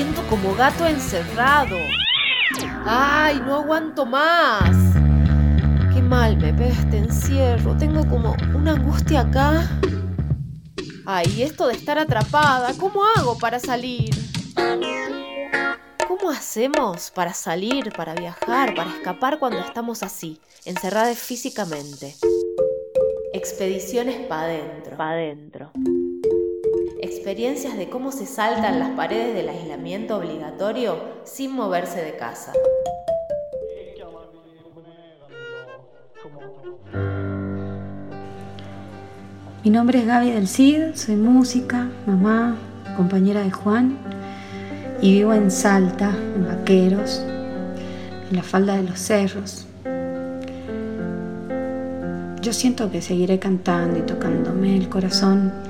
siento como gato encerrado. ¡Ay, no aguanto más! Qué mal me pega este encierro. Tengo como una angustia acá. Ay, esto de estar atrapada, ¿cómo hago para salir? ¿Cómo hacemos para salir, para viajar, para escapar cuando estamos así, encerradas físicamente? Expediciones pa' adentro. Pa' adentro. Experiencias de cómo se saltan las paredes del aislamiento obligatorio sin moverse de casa. Mi nombre es Gaby del Cid, soy música, mamá, compañera de Juan y vivo en Salta, en Vaqueros, en la falda de los cerros. Yo siento que seguiré cantando y tocándome el corazón,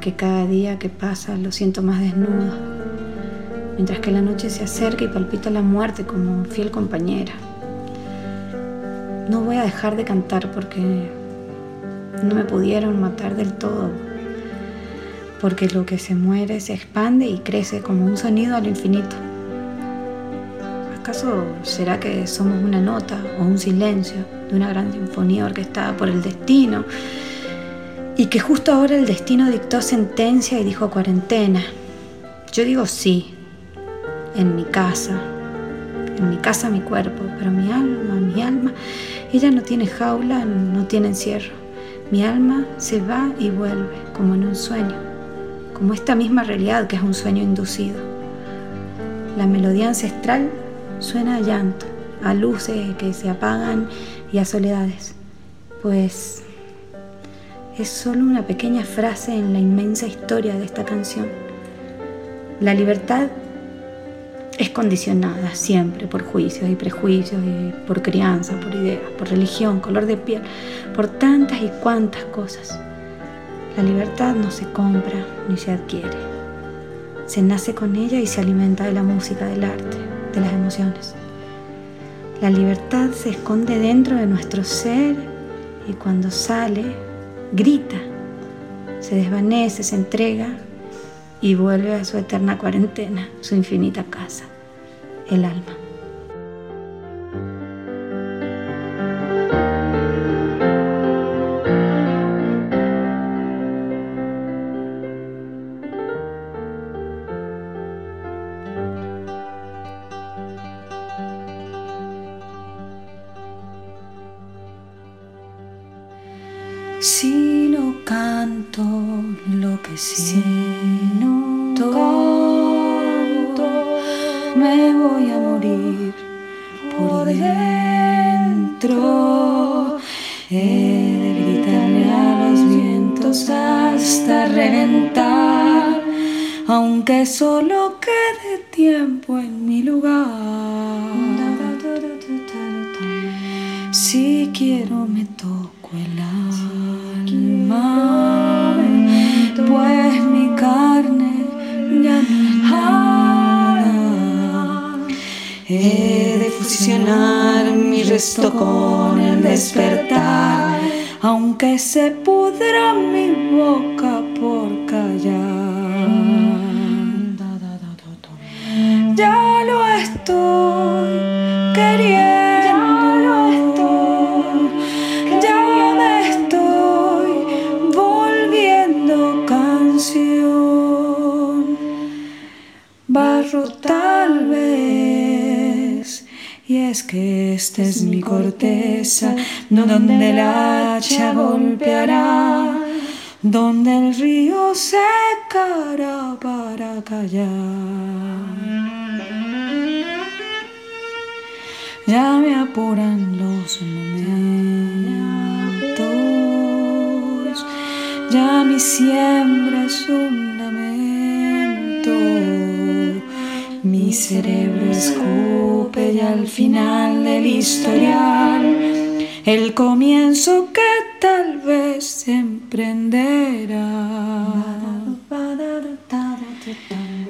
que cada día que pasa lo siento más desnudo, mientras que la noche se acerca y palpita la muerte como fiel compañera. No voy a dejar de cantar porque no me pudieron matar del todo, porque lo que se muere se expande y crece como un sonido al infinito. ¿Acaso será que somos una nota o un silencio de una gran sinfonía orquestada por el destino? Y que justo ahora el destino dictó sentencia y dijo cuarentena. Yo digo sí, en mi casa, en mi casa mi cuerpo, pero mi alma, mi alma, ella no tiene jaula, no tiene encierro. Mi alma se va y vuelve como en un sueño, como esta misma realidad que es un sueño inducido. La melodía ancestral suena a llanto, a luces que se apagan y a soledades, pues es solo una pequeña frase en la inmensa historia de esta canción. La libertad es condicionada siempre por juicios y prejuicios, por crianza, por ideas, por religión, color de piel, por tantas y cuantas cosas. La libertad no se compra ni se adquiere. Se nace con ella y se alimenta de la música, del arte, de las emociones. La libertad se esconde dentro de nuestro ser y cuando sale, grita, se desvanece, se entrega y vuelve a su eterna cuarentena, su infinita casa, el alma. Si no canto lo que siento, me voy a morir por dentro. He de gritarle a los vientos hasta reventar, aunque solo quede tiempo en mi lugar. Si quiero me toco el Fusionar mi resto con el despertar, aunque se pudra mi boca por callar. Y es que esta es mi corteza, donde el hacha golpeará, donde el río secará para callar. Ya me apuran los momentos, ya mi siembra es un lamento. Mi cerebro escupe al final del historial, el comienzo que tal vez emprenderá.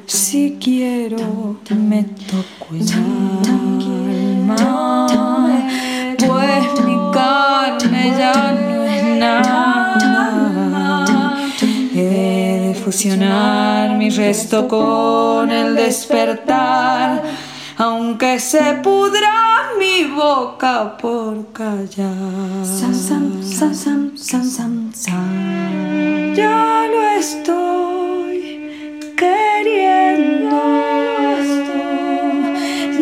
Si quiero, me toco el alma, pues mi carne ya no es nada. He de fusionar mi resto con el despertar, aunque se pudra mi boca por callar. Ya lo estoy queriendo,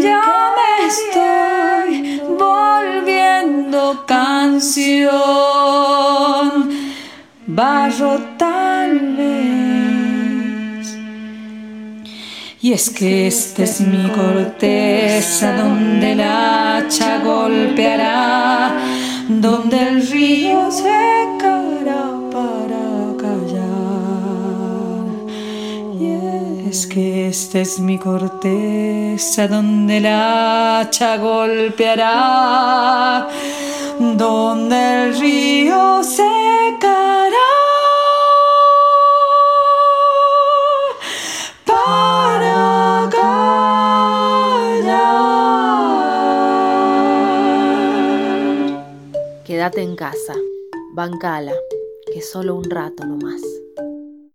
ya me estoy volviendo canción, barro tal vez. Y es que esta es mi corteza donde la hacha golpeará, donde el río secará para callar. Y es que esta es mi corteza donde la hacha golpeará, donde el río secará. para Quédate en casa, bancala, que solo un rato nomás.